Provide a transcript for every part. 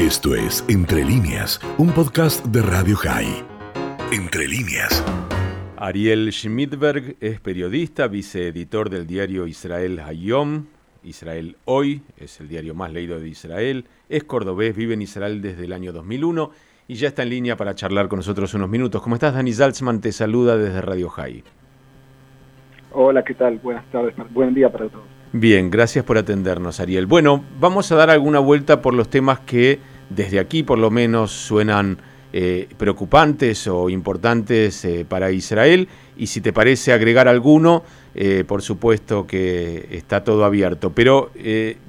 Esto es Entre líneas, un podcast de Radio High. Entre líneas. Ariel Schmidberg es periodista, viceeditor del diario Israel Hayom. Israel Hoy es el diario más leído de Israel. Es cordobés, vive en Israel desde el año 2001 y ya está en línea para charlar con nosotros unos minutos. ¿Cómo estás, Dani Salzman? Te saluda desde Radio High. Hola, ¿qué tal? Buenas tardes, buen día para todos. Bien, gracias por atendernos, Ariel. Bueno, vamos a dar alguna vuelta por los temas que desde aquí por lo menos suenan eh, preocupantes o importantes eh, para Israel. Y si te parece agregar alguno, eh, por supuesto que está todo abierto. Pero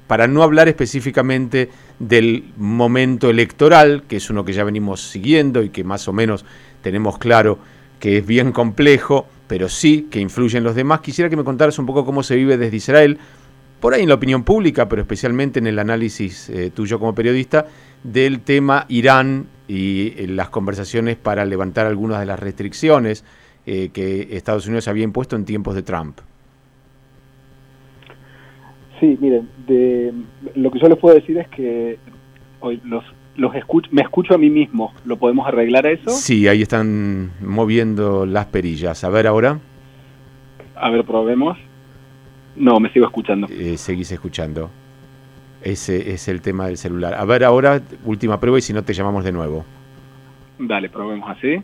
para no hablar específicamente del momento electoral, que es uno que ya venimos siguiendo y que más o menos tenemos claro que es bien complejo, pero sí que influyen los demás. Quisiera que me contaras un poco cómo se vive desde Israel, por ahí en la opinión pública, pero especialmente en el análisis eh, tuyo como periodista, del tema Irán y eh, las conversaciones para levantar algunas de las restricciones eh, que Estados Unidos había impuesto en tiempos de Trump. Sí, miren, de, lo que yo les puedo decir es que hoy los los escucho, me escucho a mí mismo. ¿Lo podemos arreglar a eso? Sí, ahí están moviendo las perillas. A ver ahora. A ver, probemos. No, me sigo escuchando. Eh, seguís escuchando. Ese es el tema del celular. A ver ahora, última prueba y si no te llamamos de nuevo. Dale, probemos así.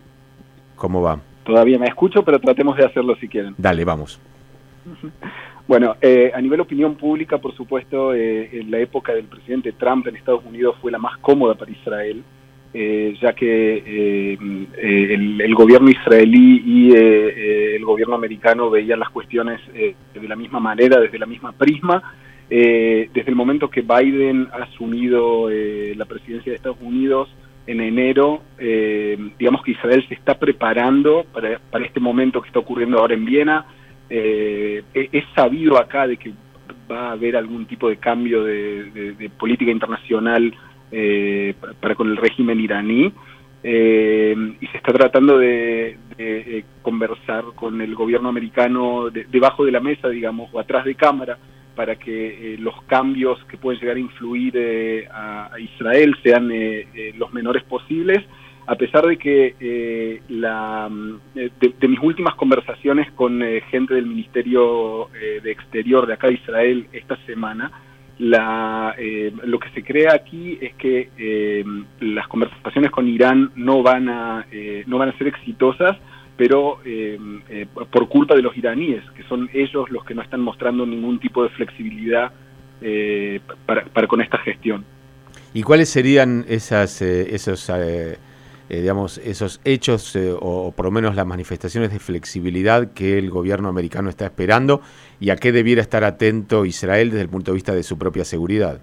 ¿Cómo va? Todavía me escucho, pero tratemos de hacerlo si quieren. Dale, vamos. Bueno, eh, a nivel opinión pública, por supuesto, eh, en la época del presidente Trump en Estados Unidos fue la más cómoda para Israel, eh, ya que el, gobierno israelí y el gobierno americano veían las cuestiones de la misma manera, desde la misma prisma. desde el momento que Biden ha asumido la presidencia de Estados Unidos en enero, digamos que Israel se está preparando para, este momento que está ocurriendo ahora en Viena eh, es sabido acá de que va a haber algún tipo de cambio de, política internacional eh, para, con el régimen iraní eh, y se está tratando de, conversar con el gobierno americano debajo de la mesa, digamos, o atrás de cámara para que los cambios que pueden llegar a influir a, Israel sean los menores posibles a pesar de que eh, la, eh, de, mis últimas conversaciones con eh, gente del Ministerio de Exterior de acá de Israel esta semana, la, lo que se crea aquí es que las conversaciones con Irán no van a, no van a ser exitosas, pero por culpa de los iraníes, que son ellos los que no están mostrando ningún tipo de flexibilidad para, para, con esta gestión. ¿Y cuáles serían esas, esos eh, digamos, esos hechos eh, o, por lo menos las manifestaciones de flexibilidad que el gobierno americano está esperando y a qué debiera estar atento Israel desde el punto de vista de su propia seguridad?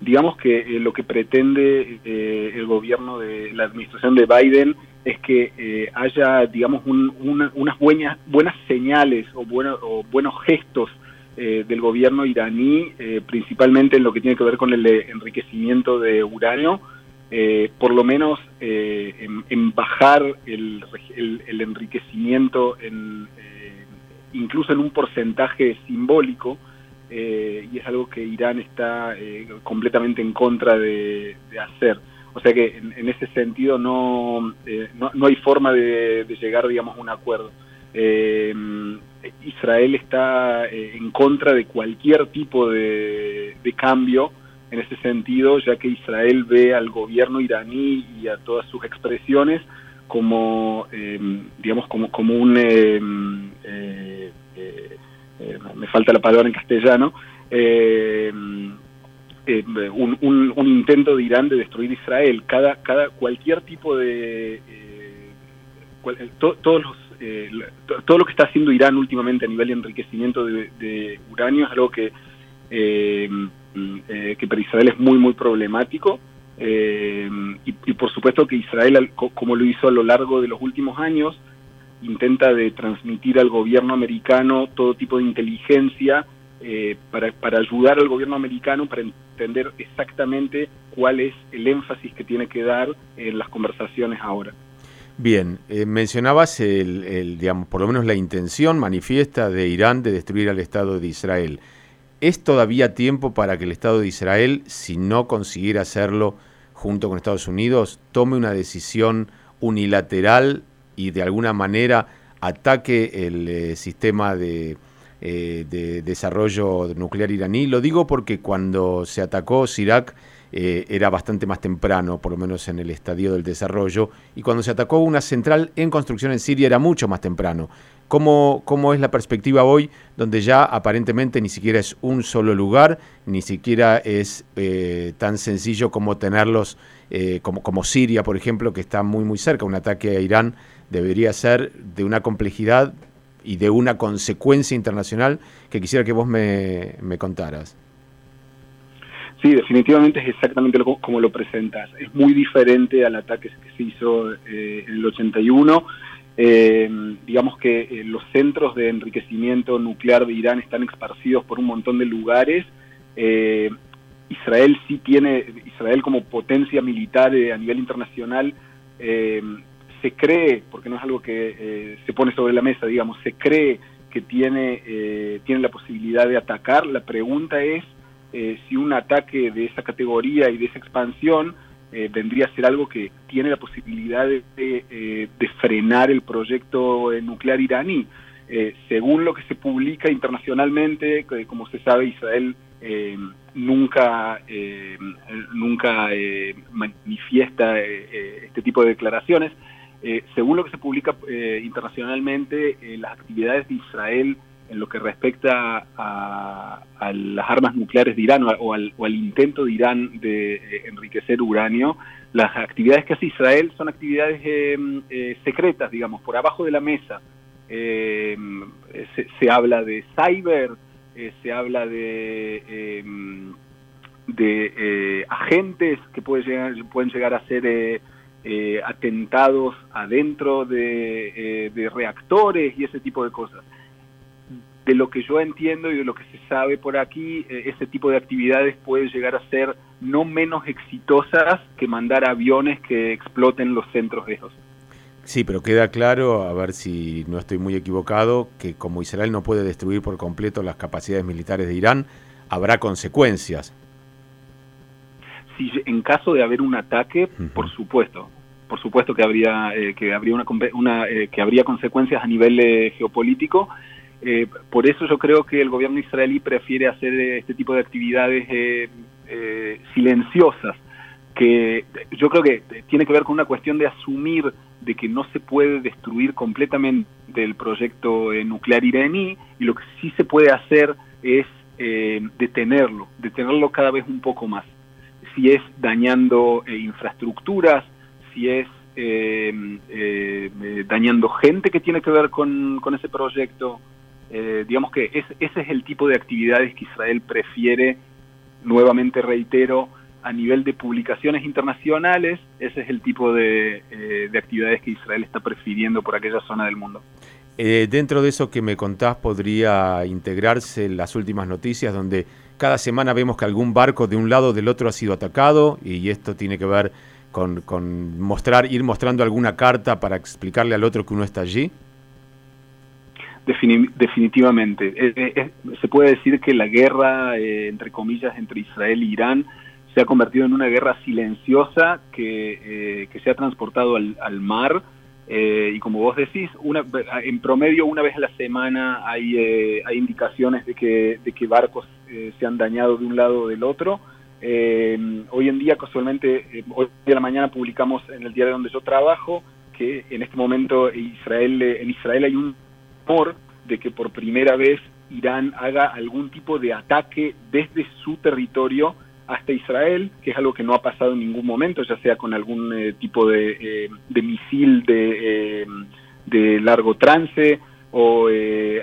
Digamos que eh, lo que pretende el gobierno de la administración de Biden es que haya, digamos, unas buenas, buenas señales o, o buenos gestos del gobierno iraní, principalmente en lo que tiene que ver con el enriquecimiento de uranio, eh, por lo menos eh, en, bajar el, enriquecimiento en, eh, incluso en un porcentaje simbólico y es algo que Irán está completamente en contra de, hacer. O sea que en, ese sentido no, no, hay forma de, llegar digamos a un acuerdo. Israel está en contra de cualquier tipo de cambio en ese sentido, ya que Israel ve al gobierno iraní y a todas sus expresiones como, eh, digamos, como, como un, eh, eh, me falta la palabra en castellano, un, un, intento de Irán de destruir Israel. Cada, cada, cualquier tipo de, todos los todo lo que está haciendo Irán últimamente a nivel de enriquecimiento de, uranio es algo que eh, que para Israel es muy, muy problemático. Eh, y, por supuesto que Israel, como lo hizo a lo largo de los últimos años, intenta de transmitir al gobierno americano todo tipo de inteligencia eh, para, para, ayudar al gobierno americano para entender exactamente cuál es el énfasis que tiene que dar en las conversaciones ahora. Bien, mencionabas el, digamos, por lo menos la intención manifiesta de Irán de destruir al Estado de Israel. ¿Es todavía tiempo para que el Estado de Israel, si no consiguiera hacerlo junto con Estados Unidos, tome una decisión unilateral y de alguna manera ataque el eh, sistema de, eh, de, desarrollo nuclear iraní? Lo digo porque cuando se atacó Sirak eh, era bastante más temprano, por lo menos en el estadio del desarrollo, y cuando se atacó una central en construcción en Siria era mucho más temprano. ¿Cómo, ¿Cómo, es la perspectiva hoy, donde ya aparentemente ni siquiera es un solo lugar, ni siquiera es eh, tan sencillo como tenerlos, eh, como, como Siria, por ejemplo, que está muy, muy cerca? Un ataque a Irán debería ser de una complejidad y de una consecuencia internacional que quisiera que vos me, me contaras. Sí, definitivamente es exactamente como lo presentas. Es muy diferente al ataque que se hizo eh, en el 81 eh, digamos que eh, los centros de enriquecimiento nuclear de Irán están esparcidos por un montón de lugares. Eh, Israel sí tiene, Israel como potencia militar a nivel internacional, se cree, porque no es algo que se pone sobre la mesa, digamos, se cree que tiene, tiene la posibilidad de atacar. La pregunta es si un ataque de esa categoría y de esa expansión eh, vendría a ser algo que tiene la posibilidad de, eh, frenar el proyecto nuclear iraní. Eh, según lo que se publica internacionalmente, como se sabe, Israel nunca, nunca manifiesta este tipo de declaraciones. según lo que se publica internacionalmente, las actividades de Israel en lo que respecta a, las armas nucleares de Irán o al, intento de Irán de eh, enriquecer uranio, las actividades que hace Israel son actividades em, eh, secretas, digamos, por abajo de la mesa. Em, se, habla de cyber, eh, se habla de, de agentes que pueden llegar a ser... atentados adentro de, de, reactores y ese tipo de cosas de lo que yo entiendo y de lo que se sabe por aquí, eh, ese tipo de actividades puede llegar a ser no menos exitosas que mandar aviones que exploten los centros de esos. Sí, pero queda claro, a ver si no estoy muy equivocado, que como Israel no puede destruir por completo las capacidades militares de Irán, habrá consecuencias. Si en caso de haber un ataque, por supuesto, por supuesto que habría eh, que habría una, una eh, que habría consecuencias a nivel geopolítico eh, por eso yo creo que el gobierno israelí prefiere hacer este tipo de actividades eh, eh, silenciosas, que yo creo que tiene que ver con una cuestión de asumir de que no se puede destruir completamente el proyecto nuclear iraní y lo que sí se puede hacer es detenerlo, detenerlo cada vez un poco más. Si es dañando infraestructuras, si es dañando gente que tiene que ver con ese proyecto, eh, digamos que ese es el tipo de actividades que Israel prefiere, nuevamente reitero, a nivel de publicaciones internacionales, ese es el tipo de, eh, actividades que Israel está prefiriendo por aquella zona del mundo. Eh, dentro de eso que me contás, podría integrarse las últimas noticias donde cada semana vemos que algún barco de un lado o del otro ha sido atacado y esto tiene que ver con, con mostrar, ir mostrando alguna carta para explicarle al otro que uno está allí definitivamente. Eh, eh, se puede decir que la guerra, eh, entre comillas, entre Israel e Irán se ha convertido en una guerra silenciosa que, que se ha transportado al, al mar. y como vos decís, una, en promedio una vez a la semana hay, hay indicaciones de que, de que barcos se han dañado de un lado o del otro. hoy en día, casualmente, hoy de la mañana publicamos en el diario donde yo trabajo que en este momento Israel, en Israel hay un de que por primera vez Irán haga algún tipo de ataque desde su territorio hasta Israel, que es algo que no ha pasado en ningún momento, ya sea con algún eh, tipo de, eh, de misil de, eh, de, largo trance o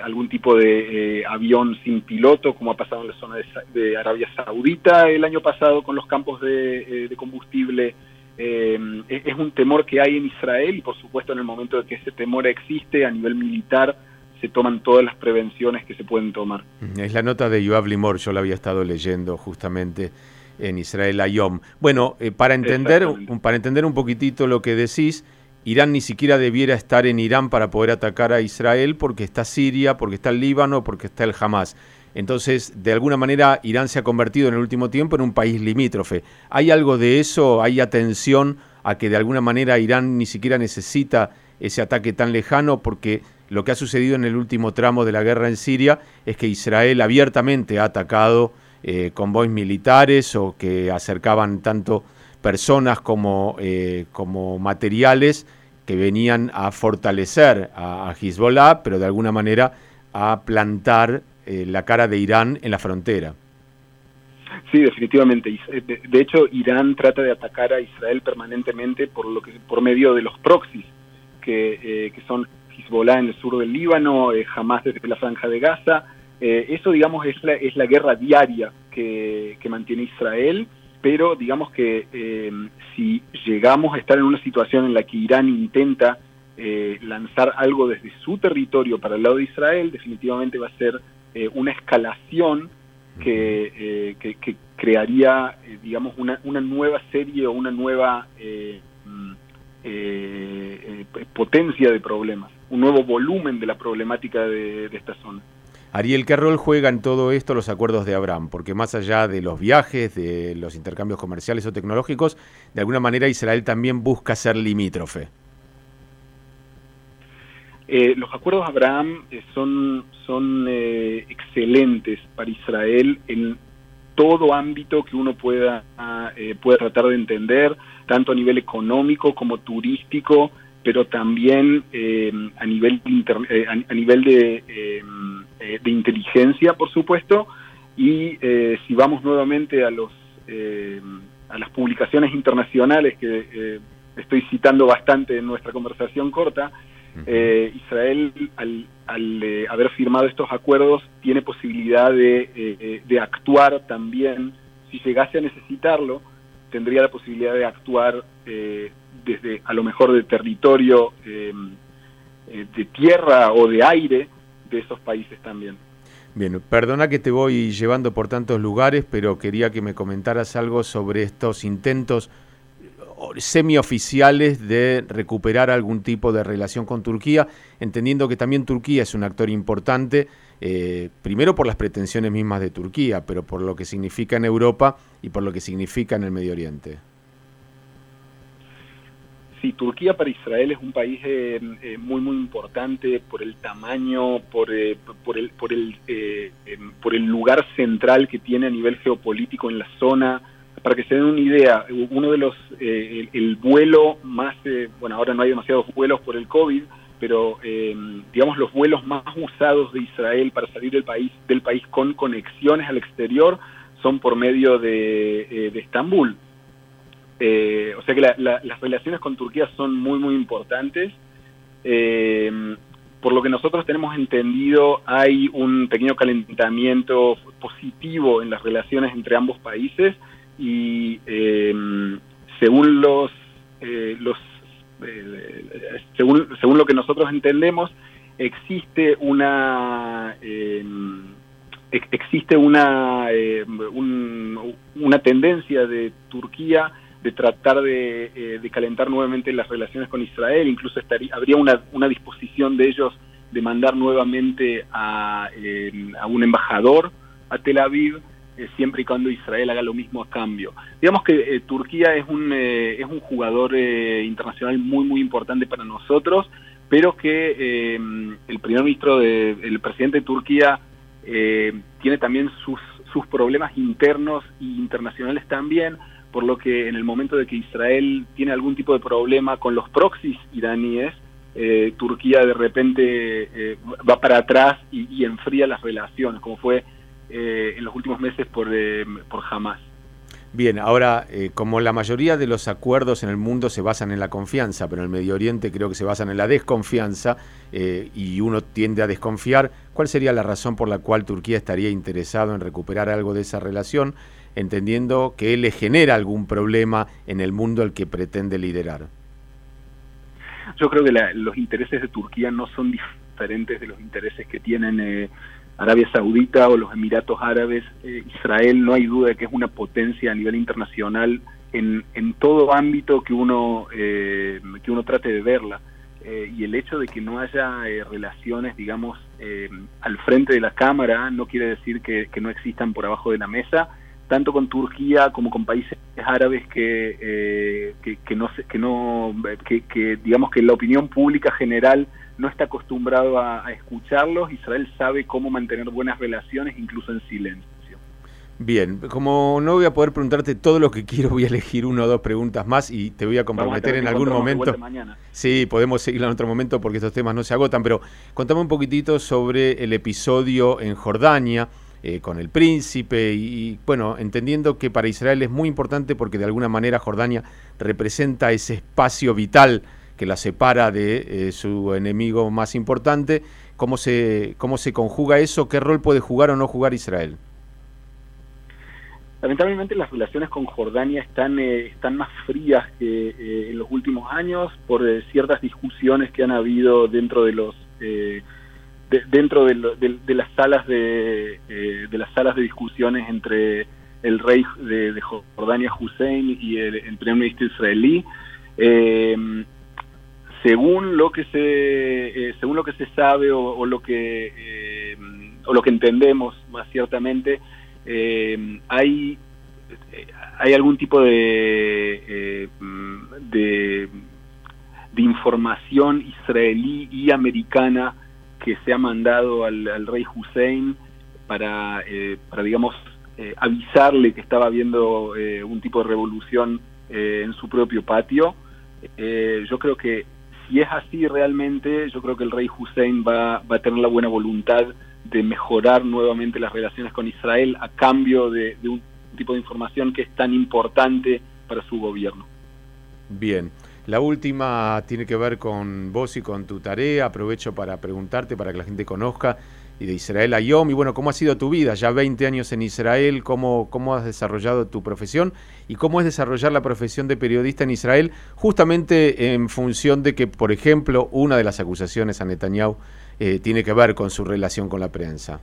algún tipo de avión sin piloto, como ha pasado en la zona de, Arabia Saudita el año pasado con los campos de, combustible. es un temor que hay en Israel y por supuesto en el momento de que ese temor existe a nivel militar, se toman todas las prevenciones que se pueden tomar. Es la nota de Yoav Limor, yo la había estado leyendo justamente en Israel Ayom. Bueno, eh, para, entender, para entender un poquitito lo que decís, Irán ni siquiera debiera estar en Irán para poder atacar a Israel porque está Siria, porque está el Líbano, porque está el Hamas. Entonces, de alguna manera, Irán se ha convertido en el último tiempo en un país limítrofe. ¿Hay algo de eso? ¿Hay atención a que de alguna manera Irán ni siquiera necesita ese ataque tan lejano? Porque lo que ha sucedido en el último tramo de la guerra en Siria es que Israel abiertamente ha atacado eh, convoys militares o que acercaban tanto personas como, eh, como materiales que venían a fortalecer a, a Hezbollah, pero de alguna manera a plantar eh, la cara de Irán en la frontera. Sí, definitivamente. Eh, de, hecho, Irán trata de atacar a Israel permanentemente por lo que por medio de los proxies, que, eh, que son Hezbollah en el sur del Líbano, eh, Hamas desde la franja de Gaza. eso, digamos, es la, es la guerra diaria que, que mantiene Israel, pero digamos que si llegamos a estar en una situación en la que Irán intenta lanzar algo desde su territorio para el lado de Israel, definitivamente va a ser eh, una escalación que, eh, que, crearía, eh, digamos, una, una nueva serie o una nueva mm, potencia de problemas, un nuevo volumen de la problemática de, de esta zona. Ariel, ¿qué rol juega en todo esto los acuerdos de Abraham? Porque más allá de los viajes, de los intercambios comerciales o tecnológicos, de alguna manera Israel también busca ser limítrofe. Eh, los acuerdos de Abraham eh, son, son eh, excelentes para Israel en todo ámbito que uno pueda, pueda tratar de entender, tanto a nivel económico como turístico, pero también a nivel, a, nivel de, de, inteligencia, por supuesto, y si vamos nuevamente a, los, a las publicaciones internacionales que estoy citando bastante en nuestra conversación corta, eh, Israel, al, eh, haber firmado estos acuerdos, tiene posibilidad de, eh, de, actuar también, si llegase a necesitarlo, tendría la posibilidad de actuar desde a lo mejor de territorio de tierra o de aire de esos países también. Bien, perdona que te voy llevando por tantos lugares, pero quería que me comentaras algo sobre estos intentos semioficiales de recuperar algún tipo de relación con Turquía, entendiendo que también Turquía es un actor importante, eh, primero por las pretensiones mismas de Turquía, pero por lo que significa en Europa y por lo que significa en el Medio Oriente. Sí, Turquía para Israel es un país eh, eh, muy muy importante por el tamaño, por, por el por el por el lugar central que tiene a nivel geopolítico en la zona para que se den una idea, uno de los, eh, el, vuelo más, eh, bueno, ahora no hay demasiados vuelos por el COVID, pero eh, digamos los vuelos más usados de Israel para salir del país, del país con conexiones al exterior son por medio de Estambul. O sea que las relaciones con Turquía son muy, muy importantes. por lo que nosotros tenemos entendido, hay un pequeño calentamiento positivo en las relaciones entre ambos países y em, según los, eh, los eh, según, según lo que nosotros entendemos existe una em, existe una em, una tendencia de Turquía de tratar de, eh, de, calentar nuevamente las relaciones con Israel incluso estaría, habría una, una disposición de ellos de mandar nuevamente a, a un embajador a Tel Aviv eh, siempre y cuando Israel haga lo mismo a cambio. Digamos que eh, Turquía es un, eh, es un jugador internacional muy, muy importante para nosotros, pero que el primer ministro, de, el presidente de Turquía, tiene también sus, sus problemas internos e internacionales también, por lo que en el momento de que Israel tiene algún tipo de problema con los proxies iraníes, Turquía de repente va para atrás y, y enfría las relaciones, como fue eh, en los últimos meses por, eh, por Hamas. Bien, ahora, eh, como la mayoría de los acuerdos en el mundo se basan en la confianza, pero en el Medio Oriente creo que se basan en la desconfianza y uno tiende a desconfiar, ¿cuál sería la razón por la cual Turquía estaría interesado en recuperar algo de esa relación, entendiendo que le genera algún problema en el mundo al que pretende liderar? Yo creo que los intereses de Turquía no son diferentes de los intereses que tienen Arabia Saudita o los Emiratos Árabes, eh, Israel no hay duda de que es una potencia a nivel internacional en, en todo ámbito que uno, eh, que uno trate de verla. eh, y el hecho de que no haya eh, relaciones, digamos, al frente de la Cámara no quiere decir que, no existan por abajo de la mesa, tanto con Turquía como con países árabes que, que, no, que, no que, digamos que la opinión pública general no está acostumbrado a escucharlos. Israel sabe cómo mantener buenas relaciones, incluso en silencio. Bien, como no voy a poder preguntarte todo lo que quiero, voy a elegir una o dos preguntas más y te voy a comprometer en algún momento. Sí, podemos seguirla en otro momento porque estos temas no se agotan, pero contame un poquitito sobre el episodio en Jordania eh, con el príncipe y, bueno, entendiendo que para Israel es muy importante porque de alguna manera Jordania representa ese espacio vital que la separa de eh, su enemigo más importante. ¿Cómo se, ¿Cómo se conjuga eso? ¿Qué rol puede jugar o no jugar Israel? Lamentablemente las relaciones con Jordania están, eh, están más frías que eh, en los últimos años por eh, ciertas discusiones que han habido dentro de los dentro de, las salas de, de las salas de discusiones entre el rey de, Jordania Hussein y el, primer ministro israelí. Según lo que se según lo que se sabe o, lo que o lo que entendemos más ciertamente eh, hay, hay algún tipo de, eh, de, información israelí y americana que se ha mandado al, rey Hussein para, eh, para digamos, eh, avisarle que estaba habiendo un tipo de revolución en su propio patio. yo creo que si es así realmente, yo creo que el rey Hussein va, a tener la buena voluntad de mejorar nuevamente las relaciones con Israel a cambio de, un tipo de información que es tan importante para su gobierno. Bien. La última tiene que ver con vos y con tu tarea. Aprovecho para preguntarte, para que la gente conozca, y de Israel a Yom. Y bueno, ¿cómo ha sido tu vida? Ya 20 años en Israel, ¿cómo, ¿cómo has desarrollado tu profesión? ¿Y cómo es desarrollar la profesión de periodista en Israel? Justamente en función de que, por ejemplo, una de las acusaciones a Netanyahu eh, tiene que ver con su relación con la prensa?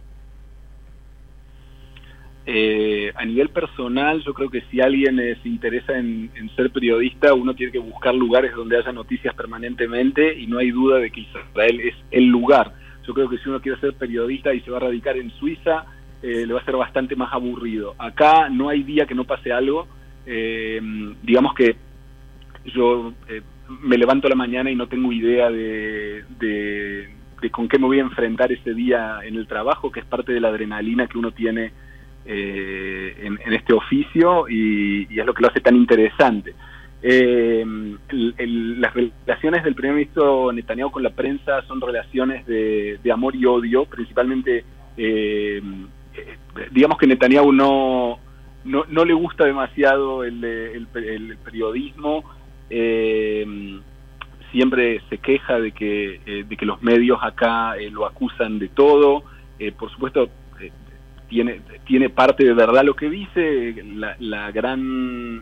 Eh, a nivel personal, yo creo que si alguien eh, se interesa en, ser periodista, uno tiene que buscar lugares donde haya noticias permanentemente y no hay duda de que Israel es el lugar. Yo creo que si uno quiere ser periodista y se va a radicar en Suiza, le va a ser bastante más aburrido. Acá no hay día que no pase algo. digamos que yo me levanto a la mañana y no tengo idea de con qué me voy a enfrentar ese día en el trabajo, que es parte de la adrenalina que uno tiene eh, en, este oficio y, es lo que lo hace tan interesante. Eh, las relaciones del primer ministro Netanyahu con la prensa son relaciones de, amor y odio, principalmente, eh, digamos que Netanyahu no, no, le gusta demasiado el, el periodismo siempre se queja de que, eh, de que los medios acá eh, lo acusan de todo. Eh, por supuesto, tiene, tiene parte de verdad lo que dice. La, la gran,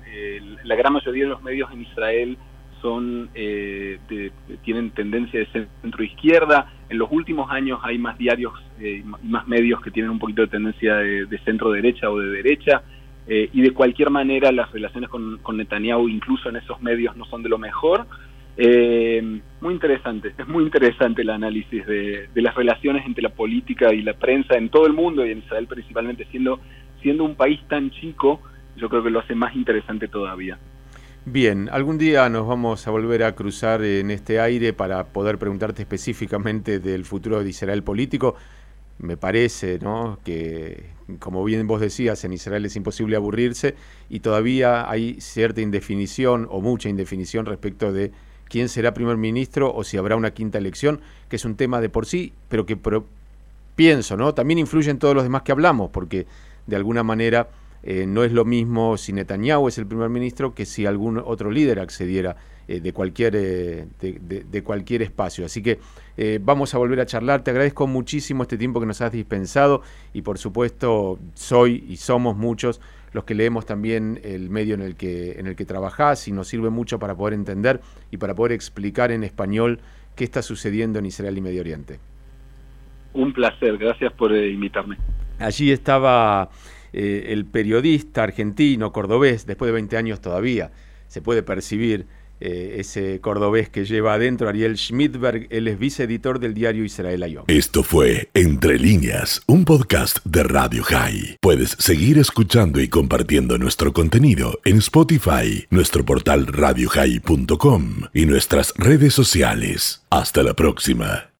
la gran mayoría de los medios en Israel son tienen tendencia de centro izquierda. En los últimos años hay más diarios y más medios que tienen un poquito de tendencia de, de centro derecha o de derecha. y de cualquier manera las relaciones con, con Netanyahu, incluso en esos medios, no son de lo mejor. Eh, muy interesante, es muy interesante el análisis de, las relaciones entre la política y la prensa en todo el mundo y en Israel principalmente, siendo, siendo un país tan chico, yo creo que lo hace más interesante todavía. Bien, algún día nos vamos a volver a cruzar en este aire para poder preguntarte específicamente del futuro de Israel político. Me parece ¿no? que, como bien vos decías, en Israel es imposible aburrirse y todavía hay cierta indefinición o mucha indefinición respecto de quién será primer ministro o si habrá una quinta elección, que es un tema de por sí, pero que pienso, ¿no? También influye en todos los demás que hablamos, porque de alguna manera eh, no es lo mismo si Netanyahu es el primer ministro que si algún otro líder accediera eh, de, cualquier, eh, de, cualquier espacio. Así que vamos a volver a charlar. Te agradezco muchísimo este tiempo que nos has dispensado y por supuesto soy y somos muchos los que leemos también el medio en el que, en el que trabajás y nos sirve mucho para poder entender y para poder explicar en español qué está sucediendo en Israel y Medio Oriente. Un placer, gracias por eh, invitarme. Allí estaba eh, el periodista argentino, cordobés, después de 20 años todavía, se puede percibir eh, ese cordobés que lleva adentro, Ariel Schmidberg, él es viceeditor del diario Israel Ayom. Esto fue Entre líneas, un podcast de Radio High. Puedes seguir escuchando y compartiendo nuestro contenido en Spotify, nuestro portal radiohigh.com y nuestras redes sociales. Hasta la próxima.